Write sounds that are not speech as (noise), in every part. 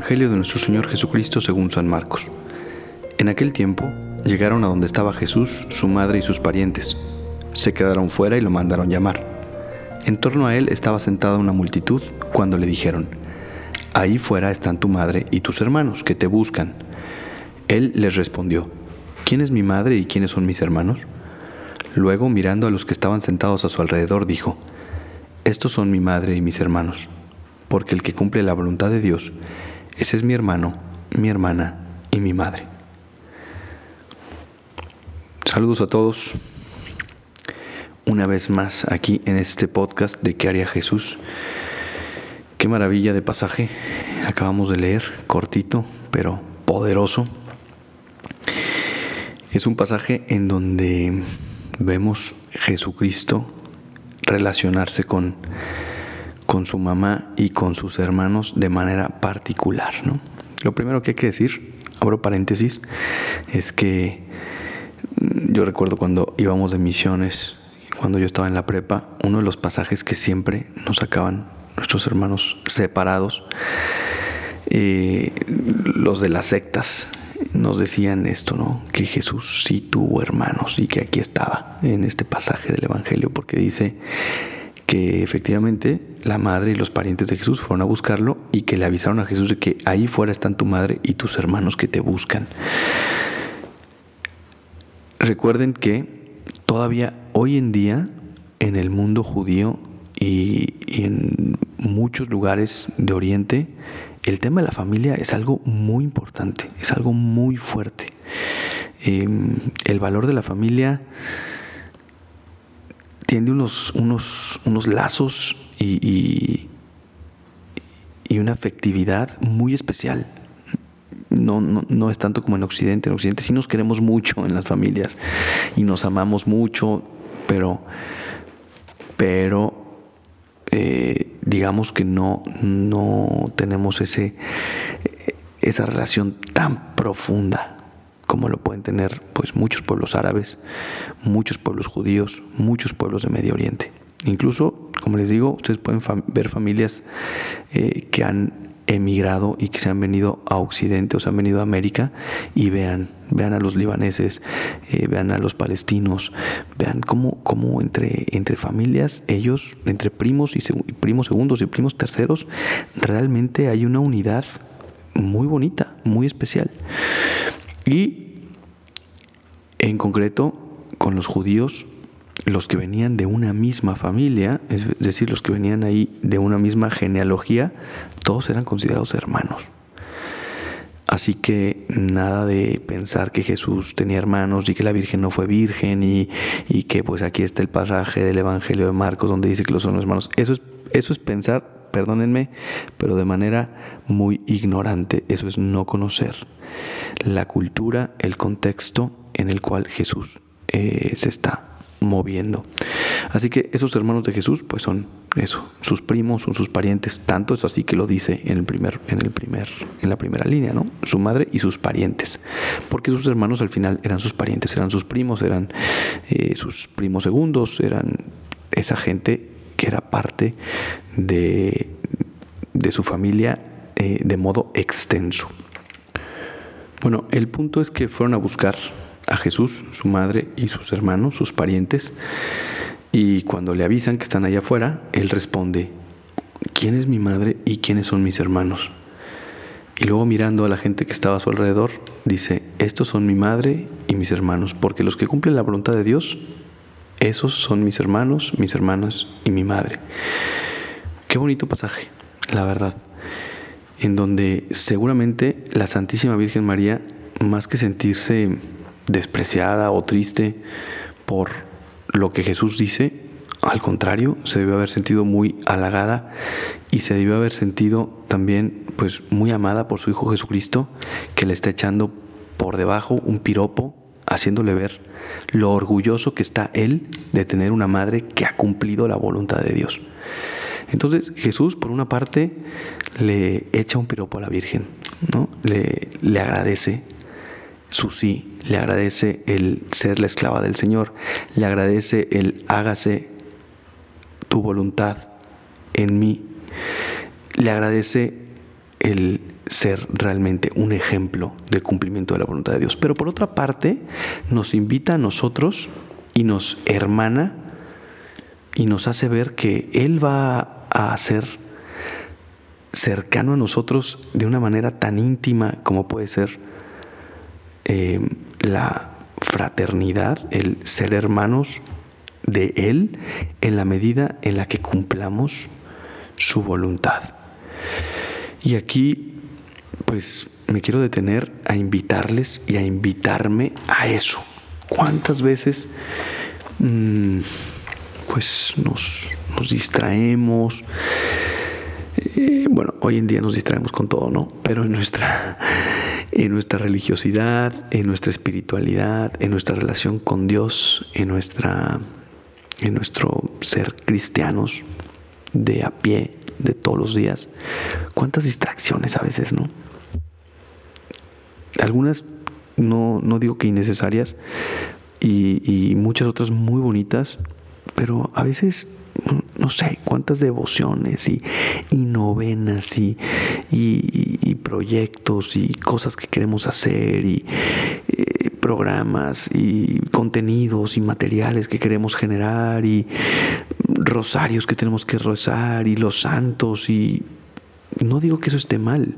Evangelio de nuestro Señor Jesucristo según San Marcos. En aquel tiempo llegaron a donde estaba Jesús, su madre y sus parientes. Se quedaron fuera y lo mandaron llamar. En torno a él estaba sentada una multitud cuando le dijeron, Ahí fuera están tu madre y tus hermanos que te buscan. Él les respondió, ¿quién es mi madre y quiénes son mis hermanos? Luego, mirando a los que estaban sentados a su alrededor, dijo, Estos son mi madre y mis hermanos, porque el que cumple la voluntad de Dios, ese es mi hermano, mi hermana y mi madre. Saludos a todos. Una vez más aquí en este podcast de ¿Qué haría Jesús? Qué maravilla de pasaje acabamos de leer, cortito, pero poderoso. Es un pasaje en donde vemos Jesucristo relacionarse con, con su mamá y con sus hermanos de manera particular. ¿no? Lo primero que hay que decir, abro paréntesis, es que yo recuerdo cuando íbamos de misiones, cuando yo estaba en la prepa, uno de los pasajes que siempre nos sacaban nuestros hermanos separados, eh, los de las sectas, nos decían esto, ¿no? Que Jesús sí tuvo hermanos y que aquí estaba en este pasaje del Evangelio, porque dice que efectivamente la madre y los parientes de Jesús fueron a buscarlo y que le avisaron a Jesús de que ahí fuera están tu madre y tus hermanos que te buscan. Recuerden que todavía hoy en día en el mundo judío y, en muchos lugares de Oriente, el tema de la familia es algo muy importante, es algo muy fuerte. Em, el valor de la familia tiene unos, unos, unos lazos y, y, una afectividad muy especial. No, no, no, es tanto como en Occidente. En Occidente sí nos queremos mucho en las familias y nos amamos mucho, pero, pero eh, digamos que no, no tenemos ese, esa relación tan profunda como lo pueden tener pues muchos pueblos árabes, muchos pueblos judíos, muchos pueblos de Medio Oriente. Incluso, como les digo, ustedes pueden ver familias eh, que han emigrado y que se han venido a Occidente o se han venido a América y vean, vean a los libaneses, eh, vean a los palestinos, vean cómo, cómo entre, entre familias, ellos, entre primos y primos segundos y primos terceros, realmente hay una unidad muy bonita, muy especial. Y en concreto, con los judíos, los que venían de una misma familia, es decir, los que venían ahí de una misma genealogía, todos eran considerados hermanos. Así que nada de pensar que Jesús tenía hermanos y que la Virgen no fue virgen y, que pues aquí está el pasaje del Evangelio de Marcos donde dice que los son hermanos. Eso es, eso es pensar, perdónenme, pero de manera muy ignorante. Eso es no conocer la cultura, el contexto en el cual Jesús eh, se está moviendo. Así que esos hermanos de Jesús, pues son eso, sus primos, son sus parientes, tanto es así que lo dice en el primer, en el primer, en la primera línea, ¿no? Su madre y sus parientes, porque sus hermanos al final eran sus parientes, eran sus primos, eran eh, sus primos segundos, eran esa gente que era parte de, de su familia eh, de modo extenso. Bueno, el punto es que fueron a buscar a Jesús, su madre y sus hermanos, sus parientes, y cuando le avisan que están allá afuera, él responde, ¿quién es mi madre y quiénes son mis hermanos? Y luego mirando a la gente que estaba a su alrededor, dice, estos son mi madre y mis hermanos, porque los que cumplen la voluntad de Dios, esos son mis hermanos, mis hermanas y mi madre. Qué bonito pasaje, la verdad, en donde seguramente la Santísima Virgen María, más que sentirse despreciada o triste por lo que Jesús dice, al contrario, se debió haber sentido muy halagada y se debió haber sentido también pues muy amada por su Hijo Jesucristo, que le está echando por debajo un piropo, haciéndole ver lo orgulloso que está él de tener una madre que ha cumplido la voluntad de Dios. Entonces Jesús, por una parte, le echa un piropo a la Virgen, ¿no? le, le agradece su sí, le agradece el ser la esclava del Señor, le agradece el hágase tu voluntad en mí, le agradece el ser realmente un ejemplo de cumplimiento de la voluntad de Dios. Pero por otra parte, nos invita a nosotros y nos hermana y nos hace ver que Él va a ser cercano a nosotros de una manera tan íntima como puede ser eh, la fraternidad, el ser hermanos de Él en la medida en la que cumplamos su voluntad. Y aquí, pues, me quiero detener a invitarles y a invitarme a eso. ¿Cuántas veces, mm, pues, nos, distraemos? Eh, bueno, hoy en día nos distraemos con todo, ¿no? Pero en nuestra, (laughs) en nuestra religiosidad, en nuestra espiritualidad, en nuestra relación con Dios, en nuestra en nuestro ser cristianos de a pie, de todos los días, cuántas distracciones a veces, ¿no? Algunas no, no digo que innecesarias y, muchas otras muy bonitas, pero a veces no sé cuántas devociones y, novenas y, y, proyectos y cosas que queremos hacer y eh, programas y contenidos y materiales que queremos generar y rosarios que tenemos que rezar y los santos y no digo que eso esté mal,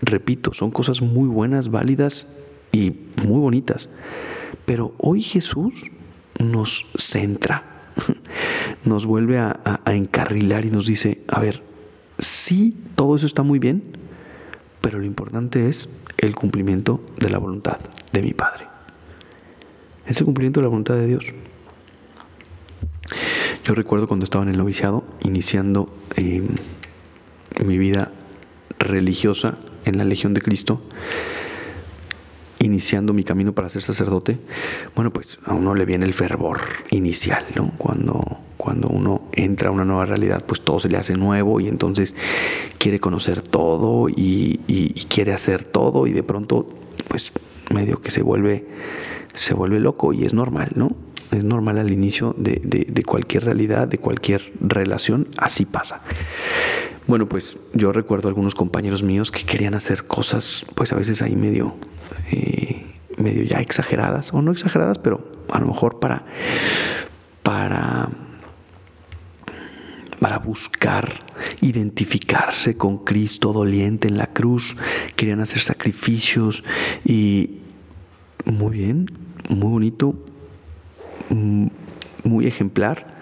repito, son cosas muy buenas, válidas y muy bonitas, pero hoy Jesús nos centra, (laughs) nos vuelve a, encarrilar y nos dice, a ver, sí, todo eso está muy bien, pero lo importante es el cumplimiento de la voluntad de mi Padre. Es el cumplimiento de la voluntad de Dios. Yo recuerdo cuando estaba en el noviciado, iniciando eh, mi vida religiosa en la Legión de Cristo, iniciando mi camino para ser sacerdote, bueno, pues a uno le viene el fervor inicial, ¿no? Cuando, cuando uno entra a una nueva realidad, pues todo se le hace nuevo y entonces quiere conocer todo y, y quiere hacer todo y de pronto, pues medio que se vuelve se vuelve loco y es normal, ¿no? Es normal al inicio de, cualquier realidad, de cualquier relación, así pasa. Bueno, pues yo recuerdo algunos compañeros míos que querían hacer cosas, pues a veces ahí medio, eh, medio ya exageradas, o no exageradas, pero a lo mejor para, para, para buscar identificarse con Cristo doliente en la cruz, querían hacer sacrificios y muy bien, muy bonito, muy ejemplar,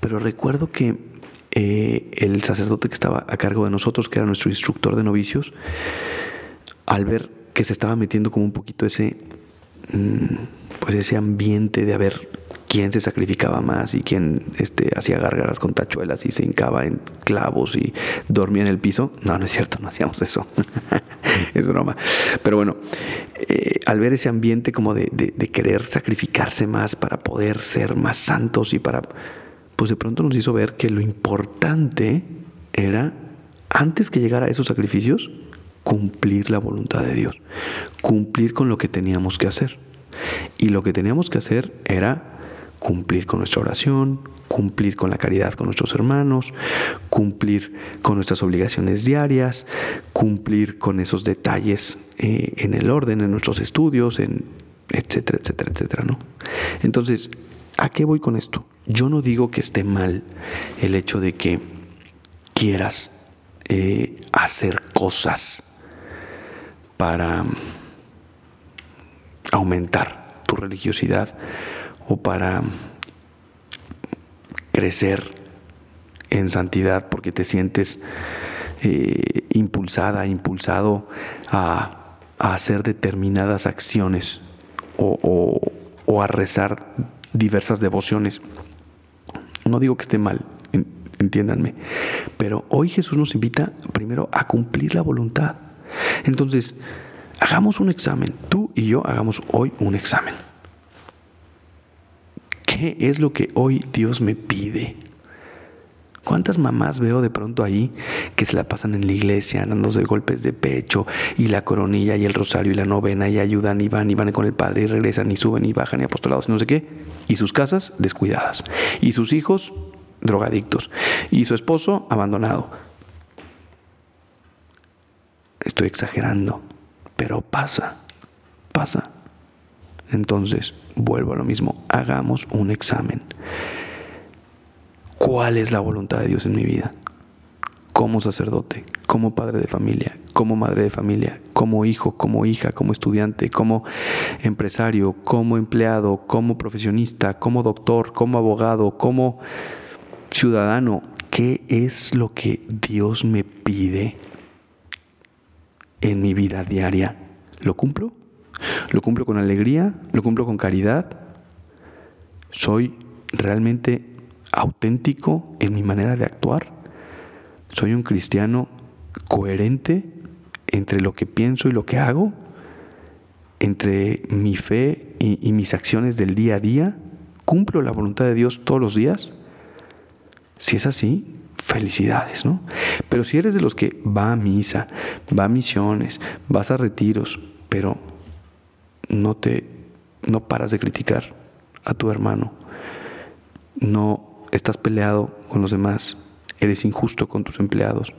pero recuerdo que eh, el sacerdote que estaba a cargo de nosotros, que era nuestro instructor de novicios, al ver que se estaba metiendo como un poquito ese, mm, pues ese ambiente de haber quién se sacrificaba más y quién este, hacía gargaras con tachuelas y se hincaba en clavos y dormía en el piso. No, no es cierto, no hacíamos eso. (laughs) es broma. Pero bueno, eh, al ver ese ambiente como de, de, querer sacrificarse más para poder ser más santos y para, pues de pronto nos hizo ver que lo importante era, antes que llegara a esos sacrificios, cumplir la voluntad de Dios, cumplir con lo que teníamos que hacer. Y lo que teníamos que hacer era cumplir con nuestra oración, cumplir con la caridad con nuestros hermanos, cumplir con nuestras obligaciones diarias, cumplir con esos detalles eh, en el orden, en nuestros estudios, en etcétera, etcétera, etcétera, ¿no? Entonces, ¿a qué voy con esto? Yo no digo que esté mal el hecho de que quieras eh, hacer cosas para aumentar tu religiosidad o para crecer en santidad porque te sientes eh, impulsada, impulsado a, hacer determinadas acciones o, a rezar diversas devociones. No digo que esté mal, entiéndanme, pero hoy Jesús nos invita primero a cumplir la voluntad. Entonces, hagamos un examen, tú y yo hagamos hoy un examen. ¿Qué es lo que hoy Dios me pide? ¿Cuántas mamás veo de pronto ahí que se la pasan en la iglesia dándose golpes de pecho y la coronilla y el rosario y la novena y ayudan y van y van con el padre y regresan y suben y bajan y apostolados y no sé qué? Y sus casas descuidadas. Y sus hijos drogadictos. Y su esposo abandonado. estoy exagerando, pero pasa, pasa. Entonces, vuelvo a lo mismo, hagamos un examen. ¿Cuál es la voluntad de Dios en mi vida? Como sacerdote, como padre de familia, como madre de familia, como hijo, como hija, como estudiante, como empresario, como empleado, como profesionista, como doctor, como abogado, como ciudadano. ¿Qué es lo que Dios me pide en mi vida diaria? ¿Lo cumplo? ¿Lo cumplo con alegría? ¿Lo cumplo con caridad? ¿Soy realmente auténtico en mi manera de actuar? ¿Soy un cristiano coherente entre lo que pienso y lo que hago? ¿Entre mi fe y, mis acciones del día a día? ¿Cumplo la voluntad de Dios todos los días? Si es así, felicidades, ¿no? Pero si eres de los que va a misa, va a misiones, vas a retiros, pero no te no paras de criticar a tu hermano, no estás peleado con los demás, eres injusto con tus empleados,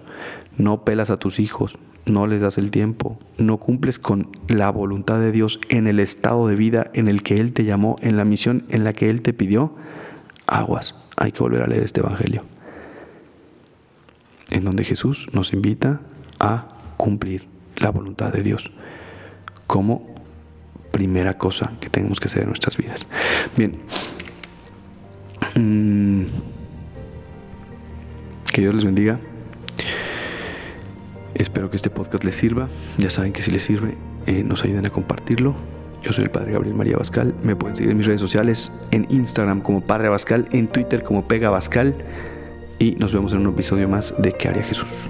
no pelas a tus hijos, no les das el tiempo, no cumples con la voluntad de Dios en el estado de vida en el que Él te llamó, en la misión en la que Él te pidió, aguas, hay que volver a leer este Evangelio, en donde Jesús nos invita a cumplir la voluntad de Dios. Como primera cosa que tenemos que hacer en nuestras vidas. Bien. Mm. Que Dios les bendiga. Espero que este podcast les sirva. Ya saben que si les sirve, eh, nos ayuden a compartirlo. Yo soy el Padre Gabriel María Bascal. Me pueden seguir en mis redes sociales, en Instagram como Padre Bascal, en Twitter como Pega Bascal. Y nos vemos en un episodio más de ¿Qué haría Jesús?